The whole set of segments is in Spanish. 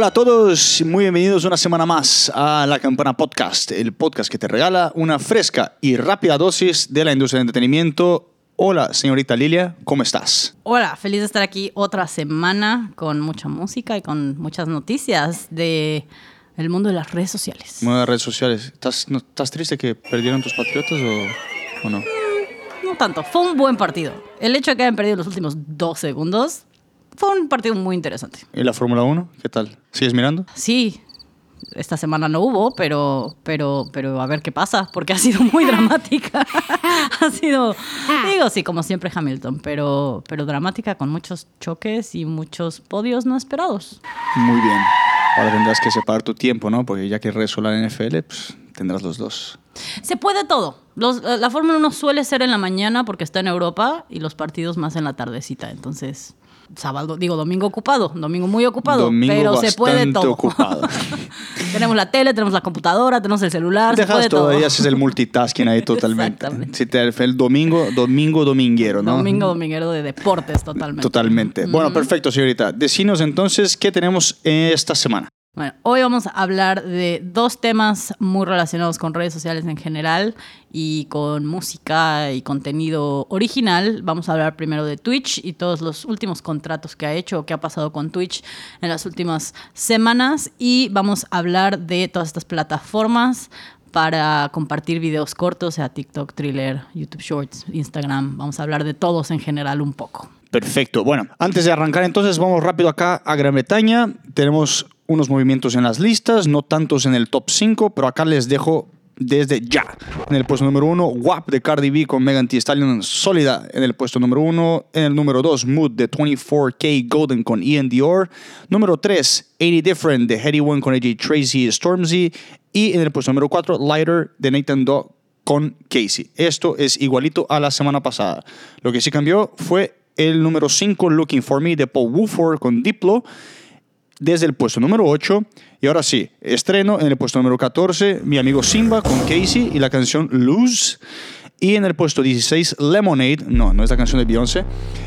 hola a todos, muy bienvenidos una semana más a La Campana Podcast, el podcast que te regala una fresca y rápida dosis de la industria del entretenimiento. Hola, señorita Lilia, ¿cómo estás? Hola, feliz de estar aquí otra semana con mucha música y con muchas noticias de el mundo de las redes sociales. Mundo de redes sociales. ¿Estás, no- ¿Estás triste que perdieron tus patriotas o, o no? No tanto, fue un buen partido. El hecho de que hayan perdido los últimos dos segundos fue un partido muy interesante. ¿Y la Fórmula 1? ¿Qué tal? ¿Sigues mirando? Sí, esta semana no hubo, pero, pero, pero a ver qué pasa, porque ha sido muy dramática. ha sido, digo, sí, como siempre Hamilton, pero, pero dramática con muchos choques y muchos podios no esperados. Muy bien. Ahora tendrás que separar tu tiempo, ¿no? Porque ya que rezo la NFL, pues tendrás los dos. Se puede todo. Los- la Fórmula 1 suele ser en la mañana porque está en Europa y los partidos más en la tardecita. Entonces, sábado, digo, domingo ocupado, domingo muy ocupado, Domingo pero se puede todo. ocupado. tenemos la tele, tenemos la computadora, tenemos el celular, se Dejas puede todo todo. y haces el multitasking ahí totalmente. Si te, el domingo, domingo, dominguero, ¿no? Domingo dominguero de deportes totalmente. Totalmente. Bueno, perfecto, señorita. Decinos entonces qué tenemos esta semana. Bueno, hoy vamos a hablar de dos temas muy relacionados con redes sociales en general y con música y contenido original. Vamos a hablar primero de Twitch y todos los últimos contratos que ha hecho o que ha pasado con Twitch en las últimas semanas y vamos a hablar de todas estas plataformas para compartir videos cortos, sea TikTok, Thriller, YouTube Shorts, Instagram. Vamos a hablar de todos en general un poco. Perfecto. Bueno, antes de arrancar entonces, vamos rápido acá a Gran Bretaña. Tenemos unos movimientos en las listas, no tantos en el top 5, pero acá les dejo desde ya. En el puesto número 1, WAP de Cardi B con Megan Thee Stallion sólida en el puesto número 1. En el número 2, Mood de 24K Golden con Ian Dior. Número 3, 80 Different de Heady One con AJ Tracy y Stormzy. Y en el puesto número 4, Lighter de Nathan Dog con Casey. Esto es igualito a la semana pasada. Lo que sí cambió fue el número 5, Looking for Me, de Paul Woolford con Diplo, desde el puesto número 8. Y ahora sí, estreno en el puesto número 14, mi amigo Simba con Casey y la canción Lose. Y en el puesto 16, Lemonade, no, no es la canción de Beyoncé,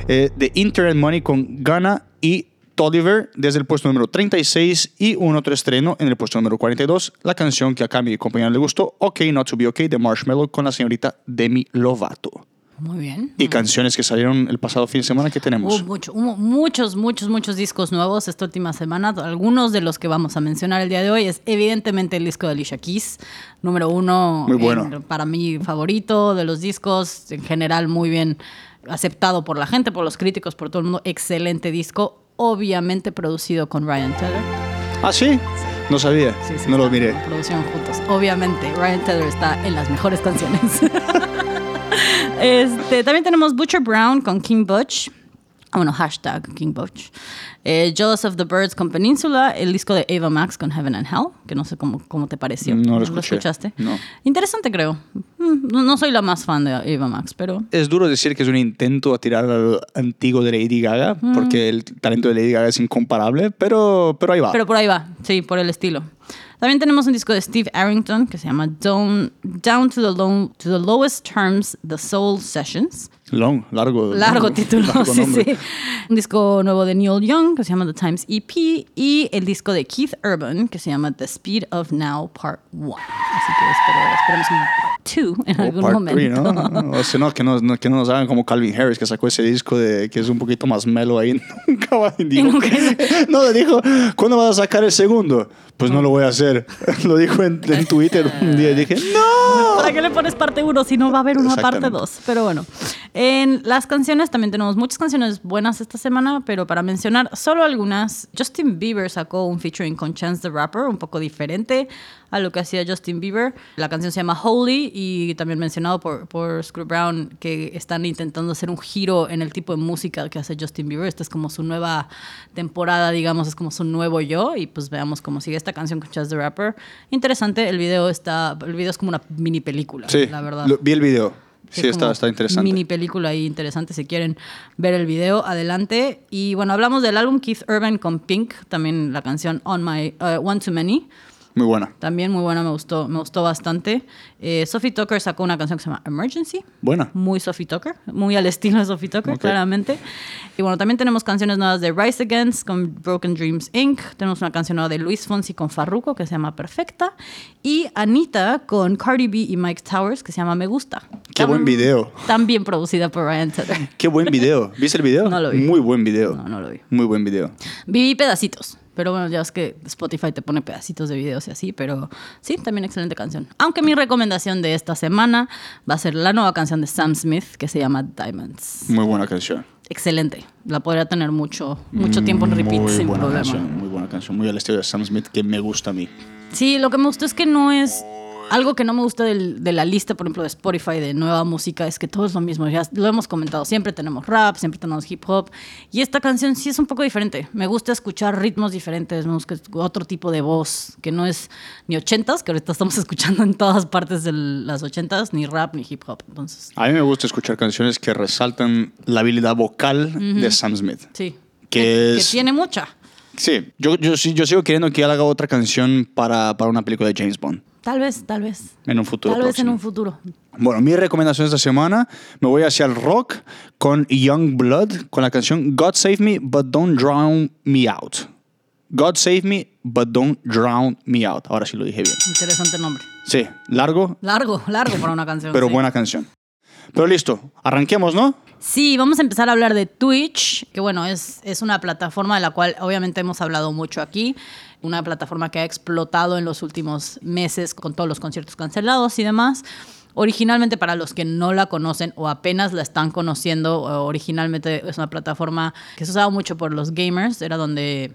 eh, de Internet Money con Ghana y Tolliver desde el puesto número 36 y un otro estreno en el puesto número 42, la canción que acá a mi compañero le gustó, OK Not To Be OK de Marshmello con la señorita Demi Lovato. Muy bien. Y canciones que salieron el pasado fin de semana que tenemos. Mucho- hubo muchos, muchos, muchos discos nuevos esta última semana. Algunos de los que vamos a mencionar el día de hoy es evidentemente el disco de Alicia Keys, número uno. Muy bueno. en- para mí favorito de los discos, en general muy bien aceptado por la gente, por los críticos, por todo el mundo. Excelente disco, obviamente producido con Ryan Tedder. ¿Ah, sí? No sabía. Sí, sí, no lo miré. Producción juntos. Obviamente, Ryan Tedder está en las mejores canciones. este, también tenemos Butcher Brown con King Butch. Ah, Bueno, hashtag King Butch. Eh, Jealous of the Birds con Peninsula. El disco de Ava Max con Heaven and Hell. Que no sé cómo, cómo te pareció. No lo escuché. escuchaste? No. Interesante, creo. Mm, No, no soy la más fan de Ava Max, pero Es duro decir que es un intento a tirar al antiguo de Lady Gaga, Mm. porque el talento de Lady Gaga es incomparable, pero, pero ahí va. Pero por ahí va, sí, por el estilo. También tenemos un disco de Steve Arrington que se llama Down, Down to, the low, to the Lowest Terms, The Soul Sessions. Long, largo. Largo título, largo sí, sí. Un disco nuevo de Neil Young que se llama The Times EP y el disco de Keith Urban que se llama The Speed of Now Part 1. Así que espero, esperemos un 2 en O algún part momento. three, ¿no? O sea, no, que no, no- que no nos hagan como Calvin Harris, que sacó ese disco de, que es un poquito más mellow ahí. Nunca va dijo, nunca- No, le dijo, ¿cuándo vas a sacar el segundo? Pues no lo voy a hacer. Lo dijo en, en Twitter un día y dije, ¡No! ¿Para qué le pones parte 1 si no va a haber una parte Exactamente. 2? Pero bueno, en las canciones también tenemos muchas canciones buenas esta semana, pero para mencionar solo algunas, Justin Bieber sacó un featuring con Chance the Rapper, un poco diferente a lo que hacía Justin Bieber. La canción se llama Holy y también mencionado por, por Screw Brown que están intentando hacer un giro en el tipo de música que hace Justin Bieber. Esta es como su nueva temporada, digamos, es como su nuevo yo y pues veamos cómo sigue esta canción con Chance the Rapper. Interesante, el video está, el video es como una mini película, Sí, la verdad. lo- vi el video. Sí, Es está, está interesante. Mini película ahí interesante. Si quieren ver el video, adelante. Y bueno, hablamos del álbum Keith Urban con Pink, también la canción On My uh, One Too Many. Muy buena. También muy buena, me gustó, me gustó bastante. Eh, Sophie Tucker sacó una canción que se llama Emergency. Buena. Muy Sophie Tucker, muy al estilo de Sophie Tucker, Ok. claramente. Y bueno, también tenemos canciones nuevas de Rise Against con Broken Dreams Inc. Tenemos una canción nueva de Luis Fonsi con Farruko que se llama Perfecta. Y Anita con Cardi B y Mike Towers que se llama Me Gusta. Qué buen video. También producida por Ryan Tedder. Qué buen video. ¿Viste el video? No lo vi. Muy buen video. No, no lo vi. Muy buen video. Viví pedacitos. Pero bueno, ya es que Spotify te pone pedacitos de videos y así, pero sí, también excelente canción. Aunque mi recomendación de esta semana va a ser la nueva canción de Sam Smith que se llama Diamonds. Muy buena canción. Excelente. La podría tener mucho, mucho tiempo en repeat muy sin buena problema. canción. Muy buena canción. Muy al estilo de Sam Smith que me gusta a mí. Sí, lo que me gustó es que no es. Algo que no me gusta del- de la lista, por ejemplo, de Spotify de nueva música, es que todo es lo mismo. Ya lo hemos comentado. Siempre tenemos rap, siempre tenemos hip hop. Y esta canción sí es un poco diferente. Me gusta escuchar ritmos diferentes, me gusta otro tipo de voz, que no es ni ochentas, que ahorita estamos escuchando en todas partes de las ochentas, ni rap, ni hip hop. Entonces, A mí me gusta escuchar canciones que resaltan la habilidad vocal de Sam Smith. sí. Que es- tiene mucha. Sí, yo, yo, yo sigo queriendo que él haga otra canción para, para una película de James Bond. Tal vez, tal vez. En un futuro Tal vez en próximo. un futuro. Bueno, mi recomendación esta semana, me voy hacia el rock con Young Blood, con la canción God Save Me, But Don't Drown Me Out. God Save Me, But Don't Drown Me Out. Ahora sí lo dije bien. Interesante nombre. Sí, largo, Largo, largo para una canción. pero sí. buena canción. Pero listo, arranquemos, ¿no? Sí, vamos a empezar a hablar de Twitch, que bueno, es, es una plataforma de la cual obviamente hemos hablado mucho aquí, una plataforma que ha explotado en los últimos meses con todos los conciertos cancelados y demás. Originalmente, para los que no la conocen o apenas la están conociendo, originalmente es una plataforma que se usaba mucho por los gamers, era donde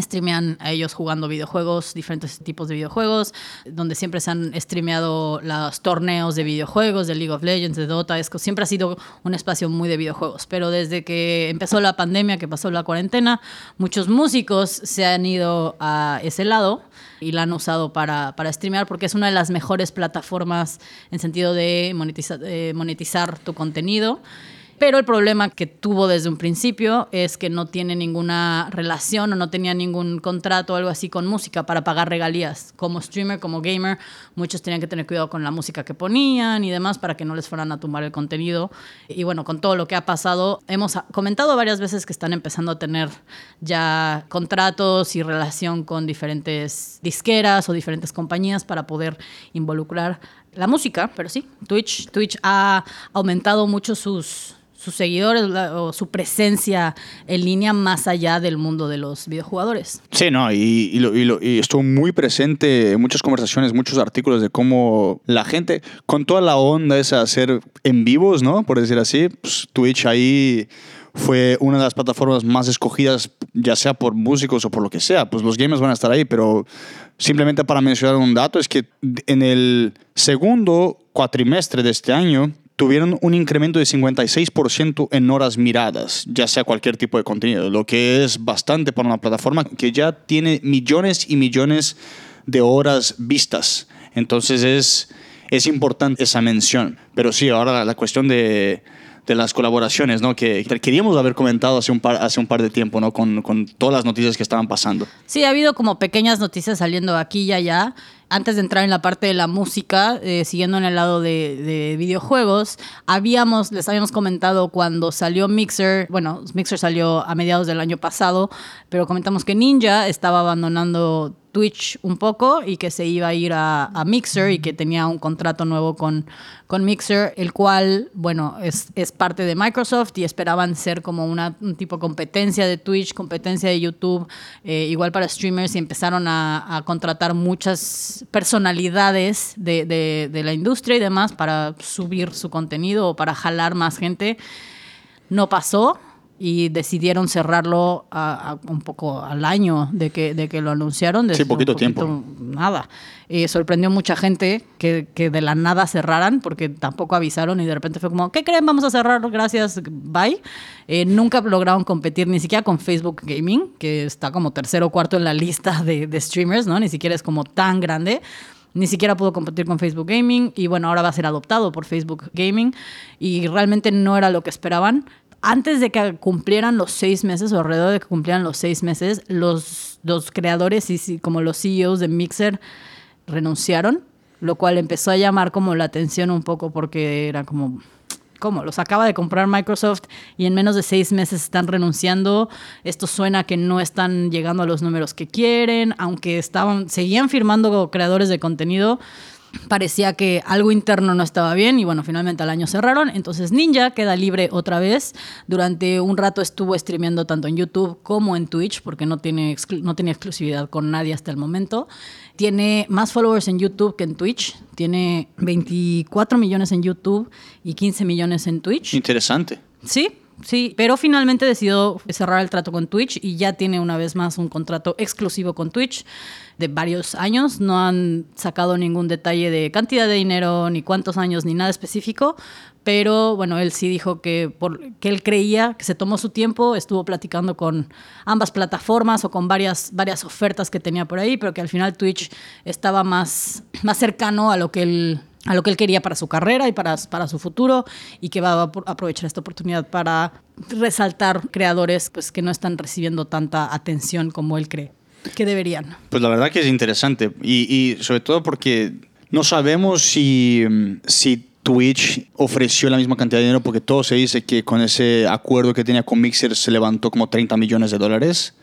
streamean a ellos jugando videojuegos, diferentes tipos de videojuegos, donde siempre se han streameado los torneos de videojuegos, de League of Legends, de Dota, es siempre ha sido un espacio muy de videojuegos, pero desde que empezó la pandemia, que pasó la cuarentena, muchos músicos se han ido a ese lado y la han usado para, para streamear porque es una de las mejores plataformas en sentido de monetiza- eh, monetizar tu contenido. Pero el problema que tuvo desde un principio es que no tiene ninguna relación o no tenía ningún contrato o algo así con música para pagar regalías. Como streamer, como gamer, muchos tenían que tener cuidado con la música que ponían y demás para que no les fueran a tumbar el contenido. Y bueno, con todo lo que ha pasado, hemos comentado varias veces que están empezando a tener ya contratos y relación con diferentes disqueras o diferentes compañías para poder involucrar la música, pero sí, Twitch, Twitch ha aumentado mucho sus, sus seguidores o su presencia en línea más allá del mundo de los videojugadores. Sí, no, y, y estuvo muy presente en muchas conversaciones, muchos artículos de cómo la gente, con toda la onda de hacer en vivos, ¿no? Por decir así, pues, Twitch ahí fue una de las plataformas más escogidas, ya sea por músicos o por lo que sea. Pues los gamers van a estar ahí, pero simplemente para mencionar un dato es que en el segundo cuatrimestre de este año tuvieron un incremento de 56% en horas miradas, ya sea cualquier tipo de contenido, lo que es bastante para una plataforma que ya tiene millones y millones de horas vistas. Entonces es, es importante esa mención. Pero sí, ahora la, cuestión de, de las colaboraciones, ¿no? Que queríamos haber comentado hace un par, hace un par de tiempo, ¿no? Con, con todas las noticias que estaban pasando. Sí, ha habido como pequeñas noticias saliendo aquí y allá. Antes de entrar en la parte de la música, eh, siguiendo en el lado de, de videojuegos, habíamos, les habíamos comentado cuando salió Mixer, bueno, Mixer salió a mediados del año pasado, pero comentamos que Ninja estaba abandonando Twitch un poco y que se iba a ir a, a Mixer y que tenía un contrato nuevo con, con Mixer, el cual, bueno, es, es parte de Microsoft y esperaban ser como una, un tipo de competencia de Twitch, competencia de YouTube, eh, igual para streamers y empezaron a, a contratar muchas personalidades de, de- de la industria y demás para subir su contenido o para jalar más gente. No pasó y decidieron cerrarlo a- a un poco al año de que, de que lo anunciaron. Sí, desde poquito un tiempo. Nada. Eh, sorprendió mucha gente que, que de la nada cerraran porque tampoco avisaron y de repente fue como, ¿qué creen? Vamos a cerrar, gracias, bye. Eh, nunca lograron competir ni siquiera con Facebook Gaming, que está como tercero o cuarto en la lista de, de streamers, ¿no? Ni siquiera es como tan grande. Ni siquiera pudo competir con Facebook Gaming y bueno, ahora va a ser adoptado por Facebook Gaming y realmente no era lo que esperaban. Antes de que cumplieran los seis meses, o alrededor de que cumplieran los seis meses, los, los creadores y como los CEOs de Mixer renunciaron, lo cual empezó a llamar como la atención un poco porque era como, ¿cómo? Los acaba de comprar Microsoft y en menos de seis meses están renunciando. Esto suena que no están llegando a los números que quieren, aunque estaban, seguían firmando creadores de contenido parecía que algo interno no estaba bien y bueno, finalmente al año cerraron. Entonces Ninja queda libre otra vez. Durante un rato estuvo streameando tanto en YouTube como en Twitch porque no tiene, no tenía exclusividad con nadie hasta el momento. Tiene más followers en YouTube que en Twitch. Tiene 24 millones en YouTube y 15 millones en Twitch. Interesante. Sí, Sí, pero finalmente decidió cerrar el trato con Twitch y ya tiene una vez más un contrato exclusivo con Twitch de varios años. No han sacado ningún detalle de cantidad de dinero, ni cuántos años, ni nada específico. Pero bueno, él sí dijo que, por, que él creía que se tomó su tiempo, estuvo platicando con ambas plataformas o con varias, varias ofertas que tenía por ahí, pero que al final Twitch estaba más, más cercano a lo que él a lo que él quería para su carrera y para, para su futuro y que va a aprovechar esta oportunidad para resaltar creadores pues, que no están recibiendo tanta atención como él cree que deberían. Pues la verdad que es interesante y, y sobre todo porque no sabemos si, si Twitch ofreció la misma cantidad de dinero porque todo se dice que con ese acuerdo que tenía con Mixer se levantó como 30 millones de dólares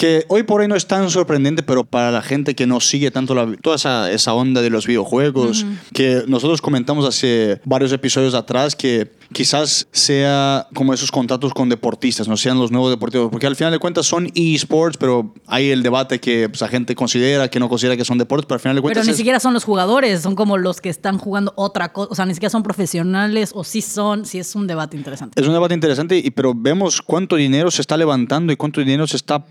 que hoy por hoy no es tan sorprendente, pero para la gente que no sigue tanto la, toda esa, esa, onda de los videojuegos, que nosotros comentamos hace varios episodios atrás que quizás sea como esos contratos con deportistas, no sean los nuevos deportivos, porque al final de cuentas son esports, pero hay el debate que pues, la gente considera, que no considera que son deportes, pero al final de cuentas... Pero ni siquiera son los jugadores, son como los que están jugando otra cosa, o sea, ni siquiera son profesionales, o sí son, sí es un debate interesante. Es un debate interesante, y, pero vemos cuánto dinero se está levantando y cuánto dinero se está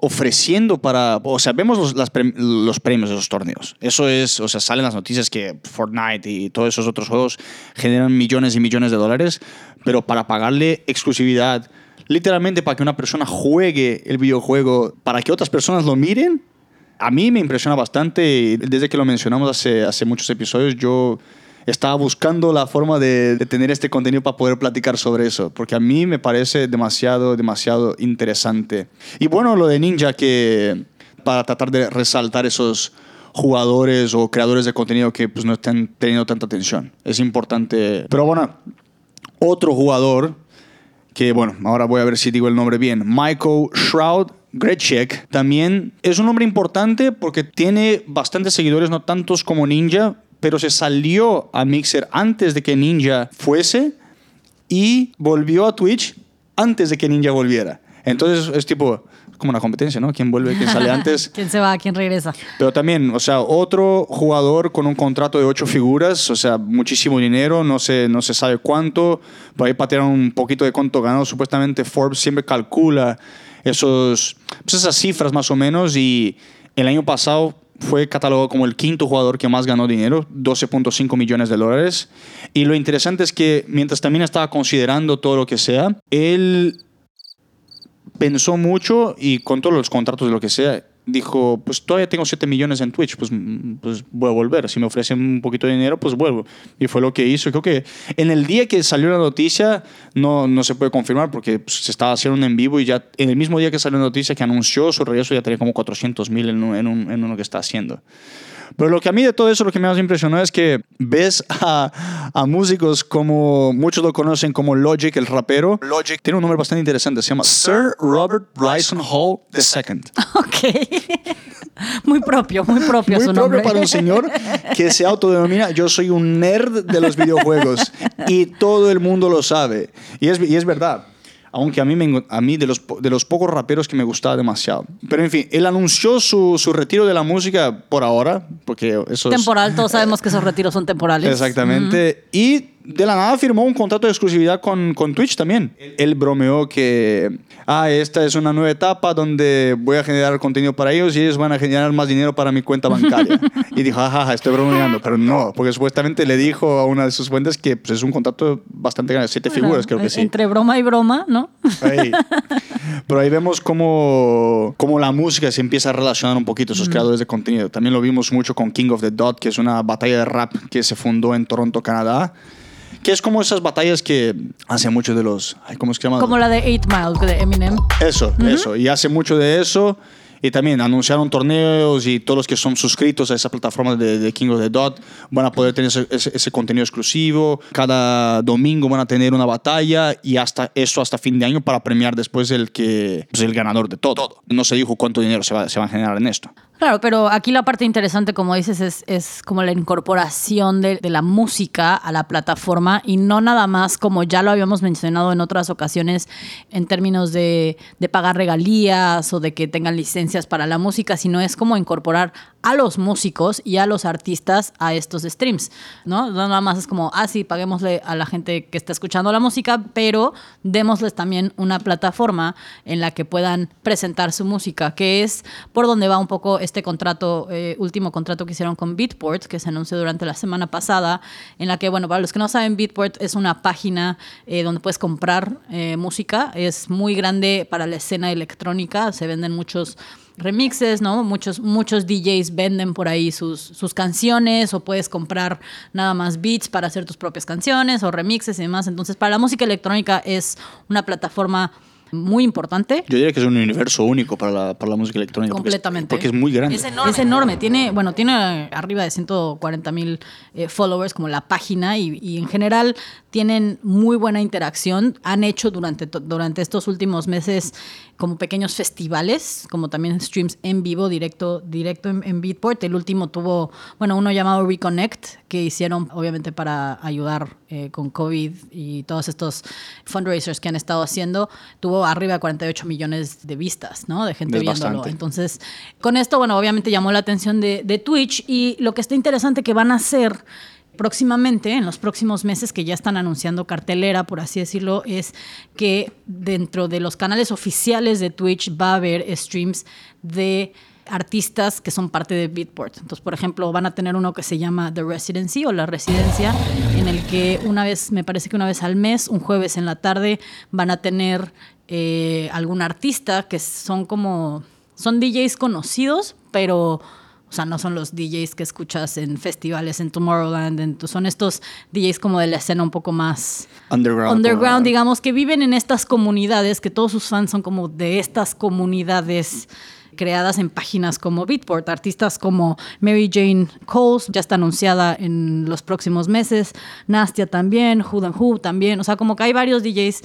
ofreciendo para, o sea, vemos los, los premios de esos torneos. Eso es, o sea, salen las noticias que Fortnite y todos esos otros juegos generan millones y millones de dólares, pero para pagarle exclusividad, literalmente para que una persona juegue el videojuego, para que otras personas lo miren, a mí me impresiona bastante. Desde que lo mencionamos hace, hace muchos episodios, yo estaba buscando la forma de, tener este contenido para poder platicar sobre eso, porque a mí me parece demasiado, demasiado interesante. Y bueno, lo de Ninja, que para tratar de resaltar esos jugadores o creadores de contenido que pues, no están teniendo tanta atención. Es importante. Pero bueno, otro jugador que, bueno, ahora voy a ver si digo el nombre bien, Michael Shroud. Gretschek también es un nombre importante porque tiene bastantes seguidores, no tantos como Ninja, pero se salió a Mixer antes de que Ninja fuese y volvió a Twitch antes de que Ninja volviera. Entonces es tipo como una competencia, ¿no? ¿Quién vuelve, quién sale antes? ¿Quién se va, quién regresa? Pero también, o sea, otro jugador con un contrato de ocho figuras, o sea, muchísimo dinero, no se, no se sabe cuánto, por ahí patearon un poquito de cuánto ganó, supuestamente Forbes siempre calcula esos, pues esas cifras más o menos y el año pasado fue catalogado como el quinto jugador que más ganó dinero, 12.5 millones de dólares. Y lo interesante es que mientras también estaba considerando todo lo que sea, él pensó mucho y con todos los contratos de lo que sea, dijo, pues todavía tengo 7 millones en Twitch, pues, pues voy a volver. Si me ofrecen un poquito de dinero, pues vuelvo. Y fue lo que hizo. Creo que en el día que salió la noticia, no, no se puede confirmar porque pues, se estaba haciendo un en vivo y ya en el mismo día que salió la noticia que anunció su regreso ya tenía como 400 mil en, en, en uno que está haciendo. Pero lo que a mí de todo eso, lo que me más impresionó es que ves a, a, músicos como muchos lo conocen como Logic, el rapero. Logic tiene un nombre bastante interesante, se llama Sir Robert Bryson Hall II. Ok. Muy propio, muy propio muy su propio nombre. para un señor que se autodenomina yo soy un nerd de los videojuegos y todo el mundo lo sabe. Y es, y es verdad aunque a mí, me, a mí de, los, de los pocos raperos que me gustaba demasiado. Pero en fin, él anunció su, su retiro de la música por ahora, porque eso Temporal, todos sabemos que esos retiros son temporales. Exactamente. Y de la nada firmó un contrato de exclusividad con, con Twitch también. Él bromeó que, ah, esta es una nueva etapa donde voy a generar contenido para ellos y ellos van a generar más dinero para mi cuenta bancaria. y dijo, jajaja, estoy bromeando. Pero no, porque supuestamente le dijo a una de sus fuentes que pues, es un contrato bastante grande, siete Bueno, figuras, creo que sí. Entre broma y broma, ¿no? Ahí. Pero ahí vemos cómo, cómo la música se empieza a relacionar un poquito, esos creadores de contenido. También lo vimos mucho con King of the Dot, que es una batalla de rap que se fundó en Toronto, Canadá, Que es como esas batallas que hace mucho de los... ¿Cómo es que se llama? Como la de 8 Mile de Eminem. Eso, eso. Y hace mucho de eso. Y también anunciaron torneos y todos los que son suscritos a esa plataforma de, de King of the Dot van a poder tener ese, ese- ese contenido exclusivo. Cada domingo van a tener una batalla y hasta eso hasta fin de año para premiar después el que pues, el ganador de todo. No se dijo cuánto dinero se va, se va a generar en esto. Claro, pero aquí la parte interesante, como dices, es, es como la incorporación de, de la música a la plataforma y no nada más como ya lo habíamos mencionado en otras ocasiones en términos de, de pagar regalías o de que tengan para la música, sino es como incorporar a los músicos y a los artistas a estos streams, ¿no? No nada más es como, ah, sí, paguémosle a la gente que está escuchando la música, pero démosles también una plataforma en la que puedan presentar su música, que es por donde va un poco este contrato, eh, último contrato que hicieron con Beatport, que se anunció durante la semana pasada, en la que, bueno, para los que no saben, Beatport es una página eh, donde puedes comprar eh, música, es muy grande para la escena electrónica, se venden muchos remixes, ¿no? Muchos, muchos DJs venden por ahí sus, sus canciones o puedes comprar nada más beats para hacer tus propias canciones o remixes y demás. Entonces, para la música electrónica es una plataforma muy importante. Yo diría que es un universo único para la, para la música electrónica. porque es- Completamente. Porque es, muy grande. Es enorme. Es enorme. Tiene, bueno, tiene arriba de 140 mil eh, followers como la página y, y en general tienen muy buena interacción. Han hecho durante, durante estos últimos meses como pequeños festivales, como también streams en vivo, directo, directo en, en Beatport. El último tuvo, bueno, uno llamado Reconnect, que hicieron obviamente para ayudar eh, con COVID y todos estos fundraisers que han estado haciendo. Tuvo arriba de 48 millones de vistas, ¿no? De gente Es viéndolo. bastante. Entonces, con esto, bueno, obviamente llamó la atención de, de Twitch y lo que está interesante que van a hacer próximamente, en los próximos meses que ya están anunciando cartelera, por así decirlo, es que dentro de los canales oficiales de Twitch va a haber streams de artistas que son parte de Beatport. Entonces, por ejemplo, van a tener uno que se llama The Residency o La Residencia, en el que una vez, me parece que una vez al mes, un jueves en la tarde, van a tener eh, algún artista que son como, son DJs conocidos, pero... O sea, no son los DJs que escuchas en festivales, en Tomorrowland, en- son estos DJs como de la escena un poco más Underground. underground, digamos, que viven en estas comunidades, que todos sus fans son como de estas comunidades creadas en páginas como Beatport. Artistas como Mary Jane Coles ya está anunciada en los próximos meses, Nastia también, Who and Who también. O sea, como que hay varios DJs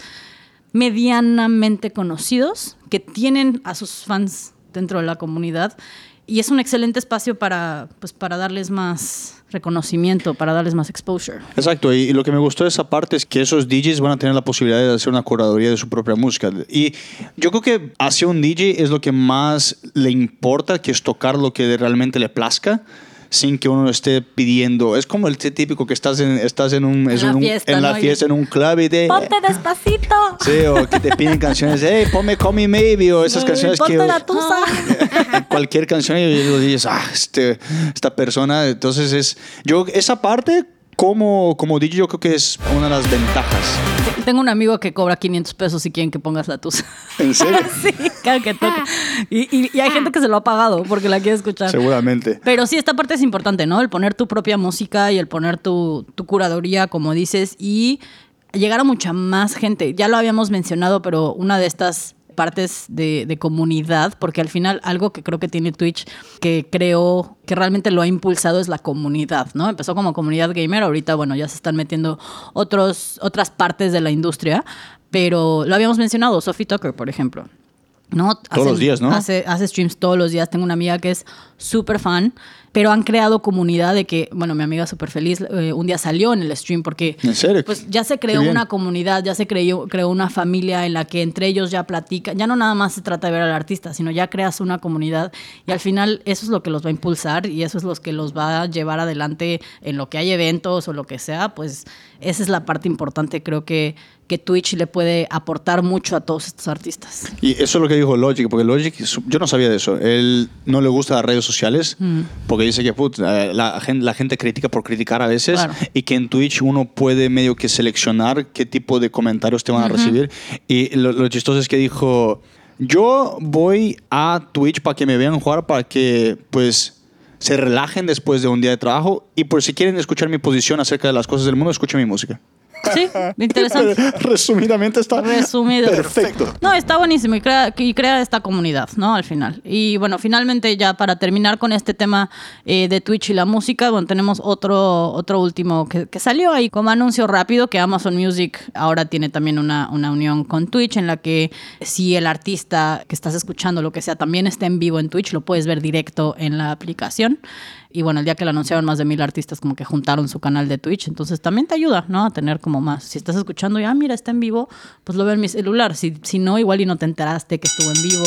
medianamente conocidos que tienen a sus fans dentro de la comunidad y es un excelente espacio para, pues, para darles más reconocimiento, para darles más exposure. Exacto, y, lo que me gustó de esa parte es que esos DJs van a tener la posibilidad de hacer una curaduría de su propia música. Y yo creo que hacia un DJ es lo que más le importa, que es tocar lo que realmente le plazca sin que uno esté pidiendo. Es como el típico que estás en, estás en, un, es la un- fiesta, en la fiesta, en un club y te... ¡Ponte despacito! Sí, o que te piden canciones, hey, ponme Call Me Maybe, o esas canciones ¡Ponte que... la tusa! cualquier canción y dices, ah, este, esta persona. Entonces es, yo, esa parte como, como DJ yo creo que es una de las ventajas. Tengo un amigo que cobra 500 pesos si quieren que pongas la tusa. En serio. sí, cada que toca. Y, y- y hay gente que se lo ha pagado porque la quiere escuchar. Seguramente. Pero sí, esta parte es importante, ¿no? El poner tu propia música y el poner tu, tu curaduría, como dices, y llegar a mucha más gente. Ya lo habíamos mencionado, pero una de estas partes de, de comunidad, porque al final algo que creo que tiene Twitch, que creo que realmente lo ha impulsado es la comunidad, ¿no? Empezó como comunidad gamer, ahorita, bueno, ya se están metiendo otros, otras partes de la industria, pero lo habíamos mencionado, Sophie Tucker, por ejemplo. ¿no? Todos los días, ¿no? Hace, hace streams todos los días. Tengo una amiga que es súper fan, pero han creado comunidad de que, bueno, mi amiga súper feliz, eh, un día salió en el stream porque ¿En serio? pues ya se creó una comunidad, ya se creó, creó una familia en la que entre ellos ya platican. Ya no nada más se trata de ver al artista, sino ya creas una comunidad y al final eso es lo que los va a impulsar y eso es lo que los va a llevar adelante en lo que hay eventos o lo que sea. Pues esa es la parte importante, creo que, que Twitch le puede aportar mucho a todos estos artistas. Y eso es lo que dijo Logic, porque Logic, yo no sabía de eso. Él no le gusta las redes sociales, porque dice que put, eh, la, gente, la gente critica por criticar a veces, Claro. y que en Twitch uno puede medio que seleccionar qué tipo de comentarios te van a recibir. Y lo, lo chistoso es que dijo, yo voy a Twitch para que me vean jugar, para que pues se relajen después de un día de trabajo, y por si quieren escuchar mi posición acerca de las cosas del mundo, escuchen mi música. Sí, interesante. Resumidamente está Resumido. perfecto. No, está buenísimo y crea, y crea esta comunidad, ¿no? Al final. Y bueno, finalmente ya para terminar con este tema eh, de Twitch y la música, bueno, tenemos otro, otro último que, que salió ahí como anuncio rápido que Amazon Music ahora tiene también una, una unión con Twitch en la que si el artista que estás escuchando, lo que sea, también está en vivo en Twitch, lo puedes ver directo en la aplicación. Y bueno, el día que lo anunciaron, más de mil artistas como que juntaron su canal de Twitch. Entonces también te ayuda, ¿no? A tener como más. Si estás escuchando y, ah, mira, está en vivo, pues lo veo en mi celular. Si, si no, igual y no te enteraste que estuvo en vivo,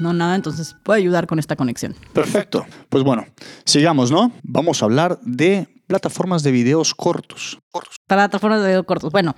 no nada. Entonces puede ayudar con esta conexión. Perfecto. Pues bueno, sigamos, ¿no? Vamos a hablar de plataformas de videos cortos. Cortos. Plataformas de video cortos. Bueno.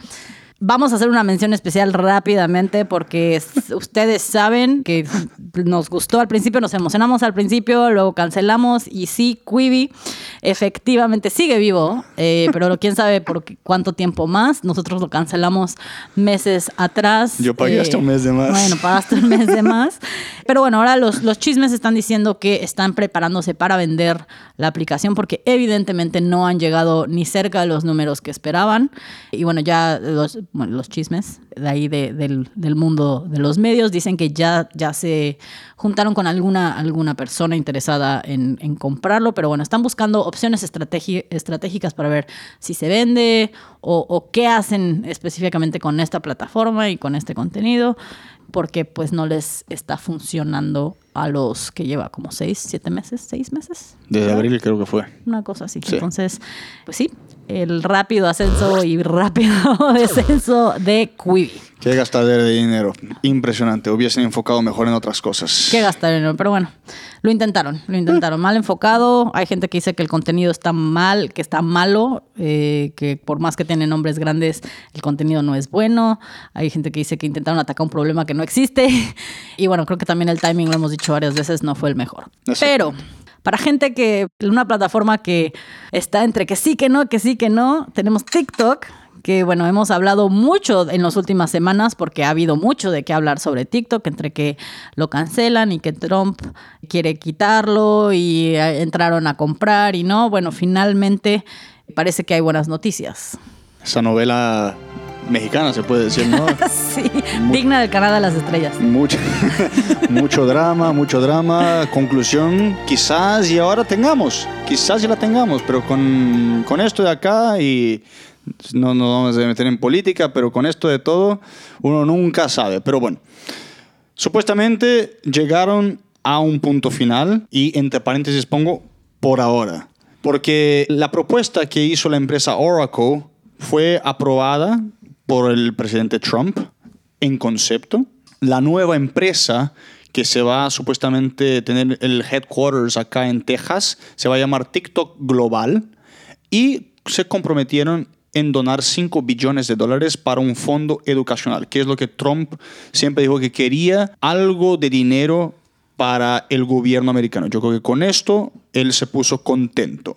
Vamos a hacer una mención especial rápidamente porque ustedes saben que nos gustó al principio, nos emocionamos al principio, luego cancelamos y sí, Quibi efectivamente sigue vivo, eh, pero quién sabe por cuánto tiempo más. Nosotros lo cancelamos meses atrás. Yo pagué Eh, hasta un mes de más. Bueno, pagaste un mes de más. Pero bueno, ahora los, los chismes están diciendo que están preparándose para vender la aplicación porque evidentemente no han llegado ni cerca de los números que esperaban. Y bueno, ya los, bueno, los chismes de ahí de- del, del mundo de los medios dicen que ya, ya se juntaron con alguna, alguna persona interesada en, en comprarlo, pero bueno, están buscando opciones estratégicas para ver si se vende o, o qué hacen específicamente con esta plataforma y con este contenido, porque pues no les está funcionando a los que lleva como seis, siete meses, seis meses. Desde abril creo que fue. Una cosa así. Sí. Entonces, pues sí, el rápido ascenso y rápido descenso de Quibi. Qué gastadera de dinero. Impresionante. Hubiesen enfocado mejor en otras cosas. ¿Qué gastaron? Pero bueno, lo intentaron, lo intentaron. Mal enfocado. Hay gente que dice que el contenido está mal, que está malo, eh, que por más que tiene nombres grandes, el contenido no es bueno. Hay gente que dice que intentaron atacar un problema que no existe. Y bueno, creo que también el timing, lo hemos dicho varias veces, no fue el mejor. Exacto. Pero para gente que, una plataforma que está entre que sí, que no, que sí, que no, tenemos TikTok que bueno, hemos hablado mucho en las últimas semanas porque ha habido mucho de qué hablar sobre TikTok, entre que lo cancelan y que Trump quiere quitarlo y eh, entraron a comprar y no, bueno, finalmente parece que hay buenas noticias. Esa novela mexicana se puede decir, ¿no? sí, digna del canal de las estrellas. mucho, mucho drama, mucho drama. Conclusión, quizás y ahora tengamos, quizás y la tengamos, pero con, con esto de acá y no nos vamos a meter en política, pero con esto de todo, uno nunca sabe. Pero bueno, supuestamente llegaron a un punto final y entre paréntesis pongo por ahora. Porque la propuesta que hizo la empresa Oracle fue aprobada por el presidente Trump en concepto. La nueva empresa que se va a supuestamente tener el headquarters acá en Texas se va a llamar TikTok Global y se comprometieron en donar 5 billones de dólares para un fondo educacional, que es lo que Trump siempre dijo que quería, algo de dinero para el gobierno americano. Yo creo que con esto él se puso contento.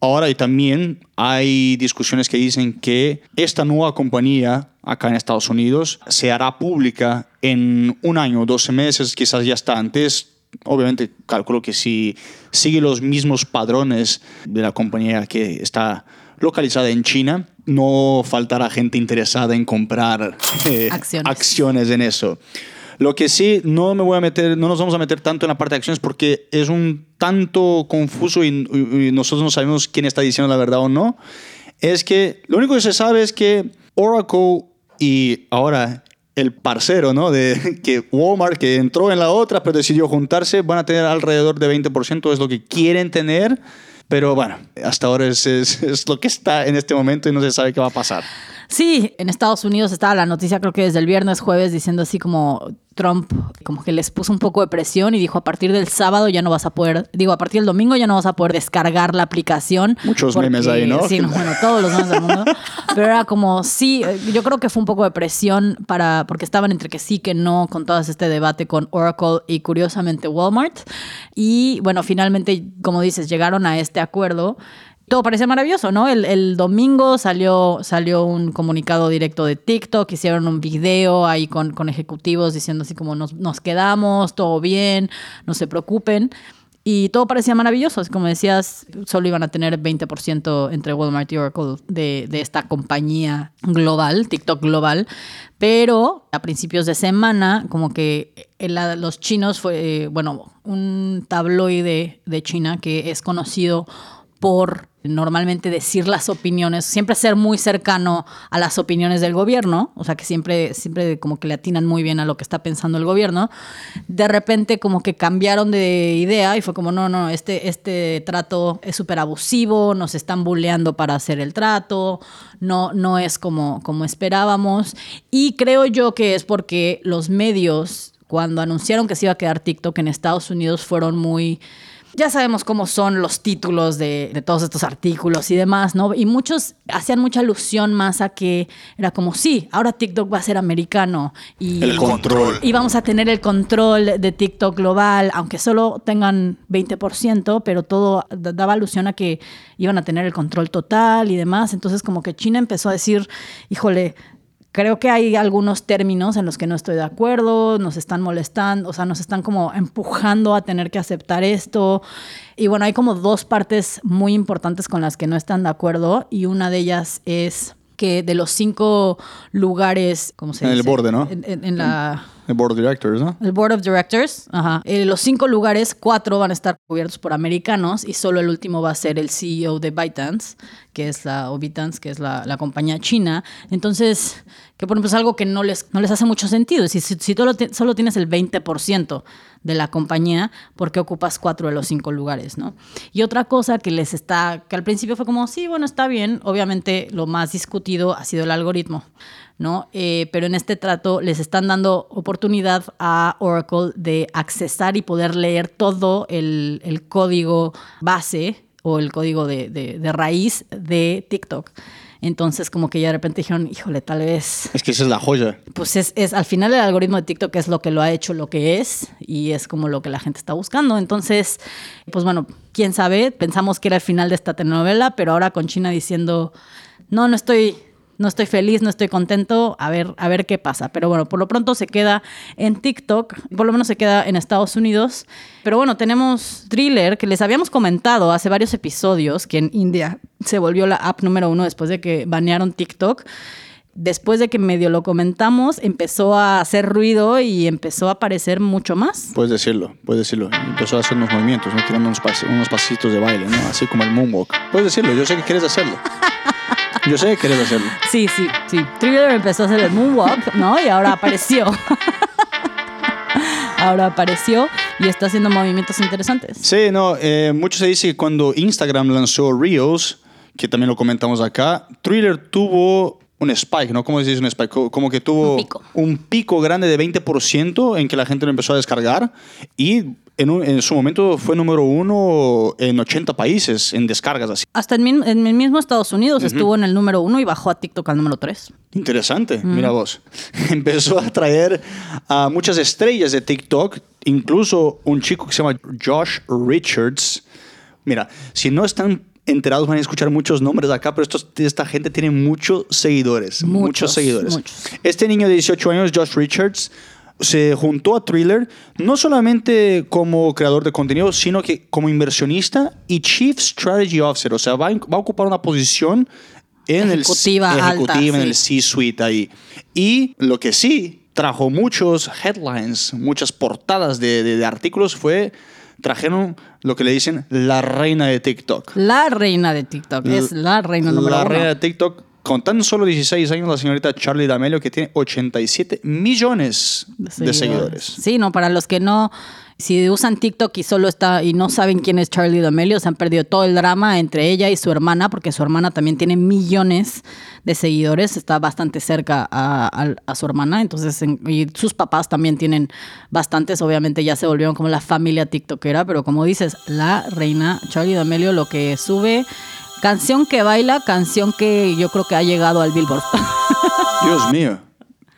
Ahora y también hay discusiones que dicen que esta nueva compañía acá en Estados Unidos se hará pública en un año, 12 meses, quizás ya está antes. Obviamente calculo que si sigue los mismos padrones de la compañía que está localizada en China, no faltará gente interesada en comprar eh, Acciones. acciones en eso. Lo que sí, no me voy a meter, no nos vamos a meter tanto en la parte de acciones porque es un tanto confuso y, y- nosotros no sabemos quién está diciendo la verdad o no. Es que lo único que se sabe es que Oracle y ahora el parcero, ¿no? De que Walmart, que entró en la otra, pero decidió juntarse, van a tener alrededor de 20%, es lo que quieren tener. Pero bueno, hasta ahora es, es, es lo que está en este momento y no se sabe qué va a pasar. Sí, en Estados Unidos estaba la noticia creo que desde el viernes, jueves, diciendo así como Trump como que les puso un poco de presión y dijo a partir del sábado ya no vas a poder, digo, a partir del domingo ya no vas a poder descargar la aplicación. Muchos memes ahí, ¿no? Sí, no, bueno, todos los memes del mundo. Pero era como, sí, eh, yo creo que fue un poco de presión para, porque estaban entre que sí, que no, con todo este debate con Oracle y curiosamente Walmart. Y bueno, finalmente, como dices, llegaron a este acuerdo todo parece maravilloso, ¿no? El, domingo salió, salió un comunicado directo de TikTok, hicieron un video ahí con, con ejecutivos diciendo así como nos, nos quedamos, todo bien, no se preocupen. Y todo parecía maravilloso. Como decías, solo iban a tener 20% entre Walmart y Oracle de, de esta compañía global, TikTok global. Pero a principios de semana, como que los chinos fue, eh, bueno, un tabloide de China que es conocido por normalmente decir las opiniones, siempre ser muy cercano a las opiniones del gobierno, o sea que siempre, siempre como que le atinan muy bien a lo que está pensando el gobierno, de repente como que cambiaron de idea y fue como, no, no, este, este trato es súper abusivo, nos están bulleando para hacer el trato, no, no es como, como esperábamos y creo yo que es porque los medios, cuando anunciaron que se iba a quedar TikTok en Estados Unidos, fueron muy ya sabemos cómo son los títulos de, de, todos estos artículos y demás, ¿no? Y muchos hacían mucha alusión más a que era como, sí, ahora TikTok va a ser americano y, El control. y vamos a tener el control de TikTok global, aunque solo tengan 20%, pero todo daba alusión a que iban a tener el control total y demás. Entonces como que China empezó a decir, híjole, Creo que hay algunos términos en los que no estoy de acuerdo, nos están molestando, o sea, nos están como empujando a tener que aceptar esto. Y bueno, hay como dos partes muy importantes con las que no están de acuerdo y una de ellas es que de los cinco lugares, ¿cómo se En dice? el borde, ¿no? En, en- en la... El board of directors, ¿no? El Board of Directors, ajá. Eh, los cinco lugares, cuatro van a estar cubiertos por americanos y solo el último va a ser el CEO de ByteDance, que es la, ByteDance, que es la, la compañía china. Entonces, que por ejemplo es algo que no les, no les hace mucho sentido. Si, si, si solo tienes el 20% de la compañía, ¿por qué ocupas cuatro de los cinco lugares, no? Y otra cosa que les está, que al principio fue como, sí, bueno, está bien. Obviamente lo más discutido ha sido el algoritmo. ¿No? Eh, pero en este trato les están dando oportunidad a Oracle de accesar y poder leer todo el, el código base o el código de, de- de raíz de TikTok. Entonces, como que ya de repente dijeron, híjole, tal vez Es que esa es la joya. pues es, es al final el algoritmo de TikTok es lo que lo ha hecho lo que es y es como lo que la gente está buscando. Entonces, pues bueno, quién sabe, pensamos que era el final de esta telenovela, pero ahora con China diciendo, no, no estoy, no estoy feliz, no estoy contento, a ver, a ver qué pasa. Pero bueno, por lo pronto se queda en TikTok, por lo menos se queda en Estados Unidos. Pero bueno, tenemos Thriller, que les habíamos comentado hace varios episodios que en India se volvió la app número uno después de que banearon TikTok después de que medio lo comentamos, empezó a hacer ruido y empezó a aparecer mucho más. Puedes decirlo, puedes decirlo. Empezó a hacer unos movimientos, ¿no? Tirando unos, pas- unos pasitos de baile, ¿no? Así como el moonwalk. Puedes decirlo, yo sé que quieres hacerlo. Yo sé que quieres hacerlo. Sí, sí, sí. Thriller empezó a hacer el moonwalk, ¿no? Y ahora apareció. ahora apareció y está haciendo movimientos interesantes. Sí, no, eh, mucho se dice que cuando Instagram lanzó Reels, que también lo comentamos acá, Thriller tuvo un spike, ¿no? ¿Cómo dice un spike? Co- Como que tuvo Un pico. un pico grande de 20% en que la gente lo empezó a descargar y en, un- en su momento fue número uno en 80 países en descargas así. Hasta en, mi- en el mismo Estados Unidos estuvo en el número uno y bajó a TikTok al número tres. Interesante, mira vos. Empezó a traer a muchas estrellas de TikTok, incluso un chico que se llama Josh Richards. Mira, si no están enterados van a escuchar muchos nombres acá, pero estos- esta gente tiene muchos seguidores, muchos, Muchos, seguidores. muchos. Este niño de 18 años, Josh Richards, se juntó a Thriller no solamente como creador de contenido, sino que como inversionista y Chief Strategy Officer. O sea, va, va a ocupar una posición en Ejecutiva el, alta, ejecutiva en sí. el C-suite ahí. Y lo que sí trajo muchos headlines, muchas portadas de, de- de artículos fue, trajeron lo que le dicen la reina de TikTok. La reina de TikTok es la reina número La uno. reina de TikTok, con tan solo 16 años, la señorita Charlie D'Amelio, que tiene 87 millones de seguidores. Sí, no, para los que no, si usan TikTok y solo está y no saben quién es Charlie D'Amelio, se han perdido todo el drama entre ella y su hermana, porque su hermana también tiene millones de seguidores, está bastante cerca a, su hermana, entonces, en- y sus papás también tienen bastantes, obviamente ya se volvieron como la familia tiktokera, pero como dices, la reina Charlie D'Amelio lo que sube... Canción que baila, canción que yo creo que ha llegado al Billboard. Dios mío.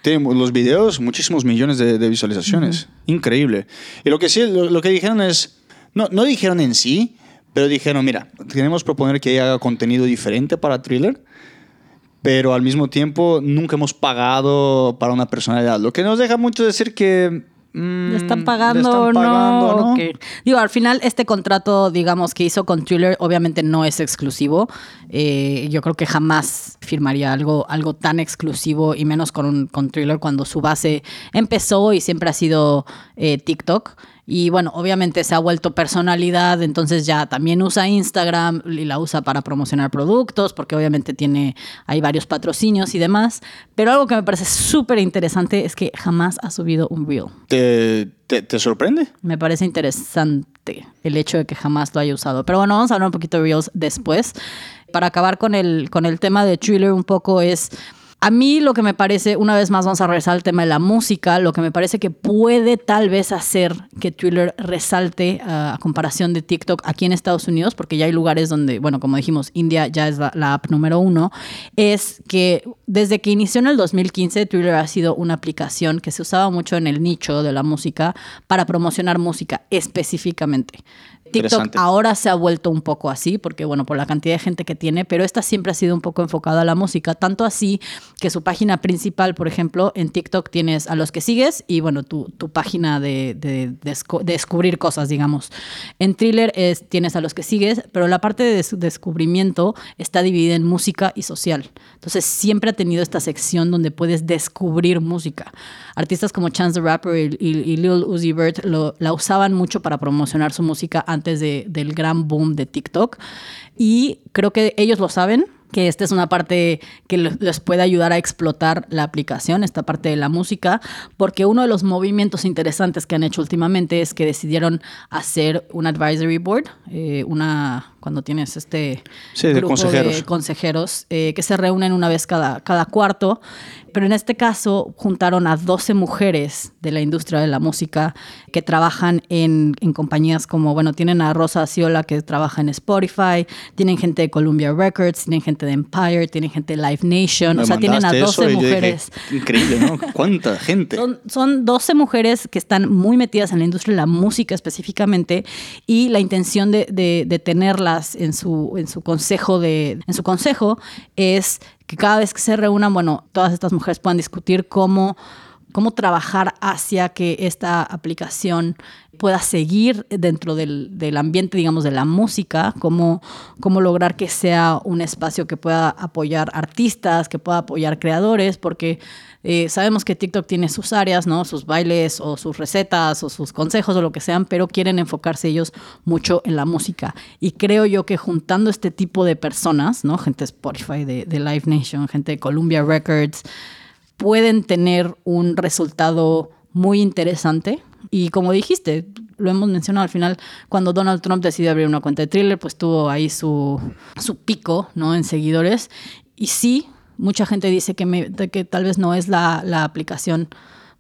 Tiene los videos, muchísimos millones de, de visualizaciones. Increíble. Y lo que sí, lo, lo que dijeron es, no, no dijeron en sí, pero dijeron, mira, queremos proponer que haga contenido diferente para Thriller, pero al mismo tiempo nunca hemos pagado para una personalidad. Lo que nos deja mucho decir que mm, ¿Le están le pagando están o no? ¿no? Digo, al final este contrato, digamos, que hizo con Thriller, obviamente no es exclusivo. Eh, yo creo que jamás firmaría algo, algo tan exclusivo y menos con, un- con Thriller cuando su base empezó y siempre ha sido eh, TikTok. Y bueno, obviamente se ha vuelto personalidad, entonces ya también usa Instagram y la usa para promocionar productos, porque obviamente tiene, hay varios patrocinios y demás. Pero algo que me parece súper interesante es que jamás ha subido un reel. ¿Te, te, te sorprende? Me parece interesante el hecho de que jamás lo haya usado. Pero bueno, vamos a hablar un poquito de Reels después. Para acabar con el, con el tema de Thriller un poco es... A mí lo que me parece, una vez más vamos a regresar al tema de la música, lo que me parece que puede tal vez hacer que Thriller resalte ah, a comparación de TikTok aquí en Estados Unidos, porque ya hay lugares donde, bueno, como dijimos, India ya es la, la app número uno, es que desde que inició en el 2015, Thriller ha sido una aplicación que se usaba mucho en el nicho de la música para promocionar música específicamente. TikTok ahora se ha vuelto un poco así, porque bueno, por la cantidad de gente que tiene, pero esta siempre ha sido un poco enfocada a la música, tanto así que su página principal, por ejemplo, en TikTok tienes a los que sigues y bueno, tu, tu página de, de de descubrir cosas, digamos. En Thriller es, tienes a los que sigues, pero la parte de des- descubrimiento está dividida en música y social. Entonces siempre ha tenido esta sección donde puedes descubrir música. Artistas como Chance the Rapper y, y- y Lil Uzi Vert lo- la usaban mucho para promocionar su música antes de- del gran boom de TikTok. Y creo que ellos lo saben, que esta es una parte que le- les puede ayudar a explotar la aplicación, esta parte de la música, porque uno de los movimientos interesantes que han hecho últimamente es que decidieron hacer un advisory board, eh, una cuando tienes este Sí, de consejeros. consejeros eh, que se reúnen una vez cada, cada cuarto, pero en este caso juntaron a 12 mujeres de la industria de la música que trabajan en, en compañías como, bueno, tienen a Rosa Ciola que trabaja en Spotify, tienen gente de Columbia Records, tienen gente de Empire, tienen gente de Live Nation, Me o sea, tienen a mandaste 12 eso y yo dije, mujeres. Increíble, ¿no? ¿Cuánta gente? Son, son 12 mujeres que están muy metidas en la industria de la música específicamente y la intención de, de- de en su, en su consejo de, en su consejo es que cada vez que se reúnan, bueno, todas estas mujeres puedan discutir cómo, cómo trabajar hacia que esta aplicación pueda seguir dentro del, del ambiente, digamos, de la música, cómo, cómo lograr que sea un espacio que pueda apoyar artistas, que pueda apoyar creadores, porque eh, sabemos que TikTok tiene sus áreas, ¿no? Sus bailes o sus recetas o sus consejos o lo que sean, pero quieren enfocarse ellos mucho en la música. Y creo yo que juntando este tipo de personas, ¿no? Gente de Spotify, de, de Live Nation, gente de Columbia Records, pueden tener un resultado muy interesante. Y como dijiste, lo hemos mencionado al final, cuando Donald Trump decidió abrir una cuenta de thriller, pues tuvo ahí su, su pico ¿no? en seguidores. Y sí, mucha gente dice que, me- que tal vez no es la, la aplicación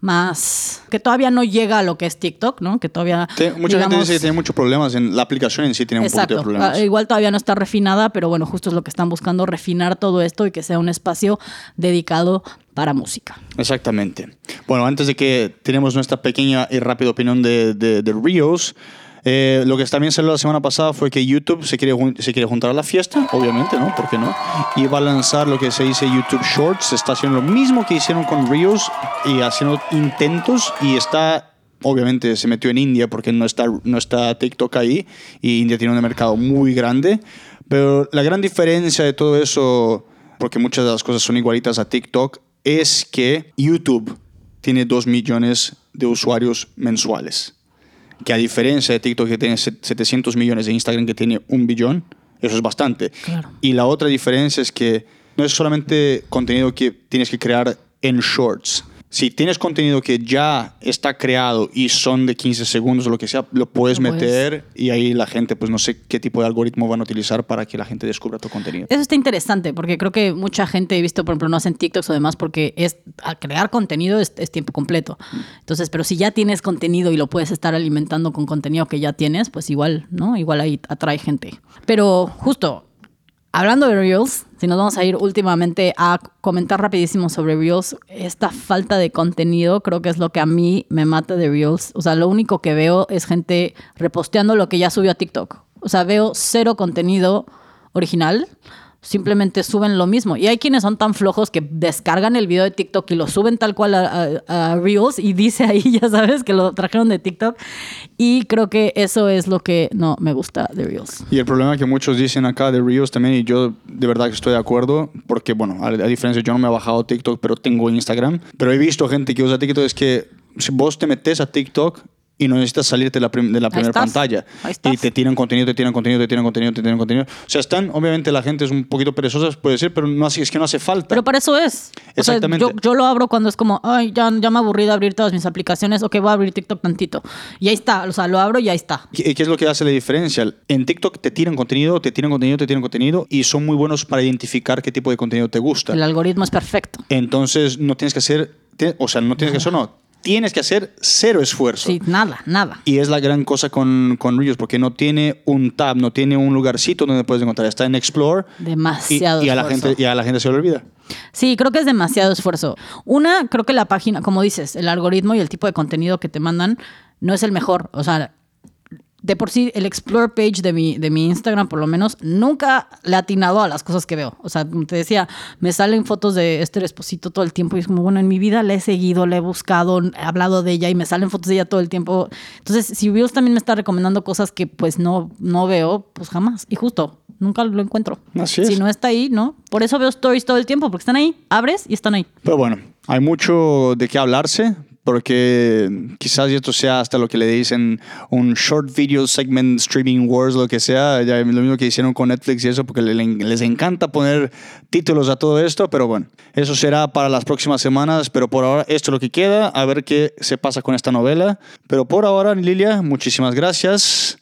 más... que todavía no llega a lo que es TikTok, ¿no? Que todavía... Mucha gente dice que tiene muchos problemas. En la aplicación en sí tiene un poquito de problemas. Ah, Igual todavía no está refinada, pero bueno, justo es lo que están buscando, refinar todo esto y que sea un espacio dedicado para música. Exactamente. Bueno, antes de que tenemos nuestra pequeña y rápida opinión de, de, de eh, lo que también salió la semana pasada fue que YouTube se quiere, se quiere juntar a la fiesta, obviamente, ¿no? ¿Por qué no? Y va a lanzar lo que se dice YouTube Shorts. Está haciendo lo mismo que hicieron con Reels y haciendo intentos y está obviamente se metió en India porque no está, no está TikTok ahí y India tiene un mercado muy grande. Pero la gran diferencia de todo eso, porque muchas de las cosas son igualitas a TikTok, es que YouTube tiene 2 millones de usuarios mensuales. Que a diferencia de TikTok que tiene set- 700 millones, de Instagram que tiene un billón, eso es bastante. Claro. Y la otra diferencia es que no es solamente contenido que tienes que crear en shorts. Si tienes contenido que ya está creado y son de 15 segundos o lo que sea, lo puedes Lo puedes. meter y ahí la gente, pues no sé qué tipo de algoritmo van a utilizar para que la gente descubra tu contenido. Eso está interesante porque creo que mucha gente he visto, por ejemplo, no hacen TikToks o demás porque es a crear contenido es, es tiempo completo. Entonces, pero si ya tienes contenido y lo puedes estar alimentando con contenido que ya tienes, pues igual, ¿no? Igual ahí atrae gente. Pero justo hablando de Reels, si nos vamos a ir últimamente a comentar rapidísimo sobre Reels, esta falta de contenido creo que es lo que a mí me mata de Reels. O sea, lo único que veo es gente reposteando lo que ya subió a TikTok. O sea, veo cero contenido original. Simplemente suben lo mismo. Y hay quienes son tan flojos que descargan el video de TikTok y lo suben tal cual a, a- a Reels y dice ahí, ya sabes, que lo trajeron de TikTok. Y creo que eso es lo que no me gusta de Reels. Y el problema que muchos dicen acá de Reels también, y yo de verdad que estoy de acuerdo, porque bueno, a, a diferencia, yo no me he bajado TikTok, pero tengo Instagram. Pero he visto gente que usa TikTok, es que si vos te metes a TikTok y no necesitas salirte de la, prim- de la primera estás. pantalla. Y te tiran contenido, te tiran contenido, te tiran contenido, te tiran contenido. O sea, están, obviamente la gente es un poquito perezosa, puede decir, pero no así, es que no hace falta. Pero para eso es. O sea, Exactamente. yo, yo lo abro cuando es como, ay, ya, ya me aburrí de abrir todas mis aplicaciones, ok, voy a abrir TikTok tantito. Y ahí está, o sea, lo abro y ahí está. ¿Qué, qué es lo que hace la diferencia? En TikTok te tiran contenido, te tiran contenido, te tiran contenido y son muy buenos para identificar qué tipo de contenido te gusta. El algoritmo es perfecto. Entonces no tienes que hacer, o sea, no tienes que hacer, no, tienes que hacer cero esfuerzo. Sí, nada, nada. Y es la gran cosa con, con Reels, porque no tiene un tab, no tiene un lugarcito donde puedes encontrar. Está en Explore y, Demasiado y a la gente, y a la gente se le olvida. Sí, creo que es demasiado esfuerzo. Una, creo que la página, como dices, el algoritmo y el tipo de contenido que te mandan no es el mejor. O sea, de por sí, el Explore page de mi, de mi Instagram, por lo menos, nunca le ha atinado a las cosas que veo. O sea, te decía, me salen fotos de Esther Esposito todo el tiempo y es como, bueno, en mi vida la he seguido, la he buscado, he hablado de ella y me salen fotos de ella todo el tiempo. Entonces, si Reels también me está recomendando cosas que pues no, no veo, pues jamás. Y justo, nunca lo encuentro. Así es. Si no está ahí, ¿no? Por eso veo stories todo el tiempo, porque están ahí, abres y están ahí. Pero bueno, hay mucho de qué hablarse, porque quizás esto sea hasta lo que le dicen un short video segment streaming wars, lo que sea, ya lo mismo que hicieron con Netflix y eso, porque le- les encanta poner títulos a todo esto, pero bueno, eso será para las próximas semanas, pero por ahora esto es lo que queda, a ver qué se pasa con esta novela. Pero por ahora, Lilia, muchísimas gracias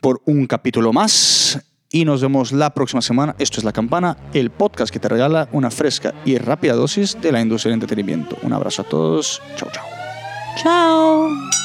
por un capítulo más. Y nos vemos la próxima semana. Esto es La Campana, el podcast que te regala una fresca y rápida dosis de la industria del entretenimiento. Un abrazo a todos. Chao, chao. Chao.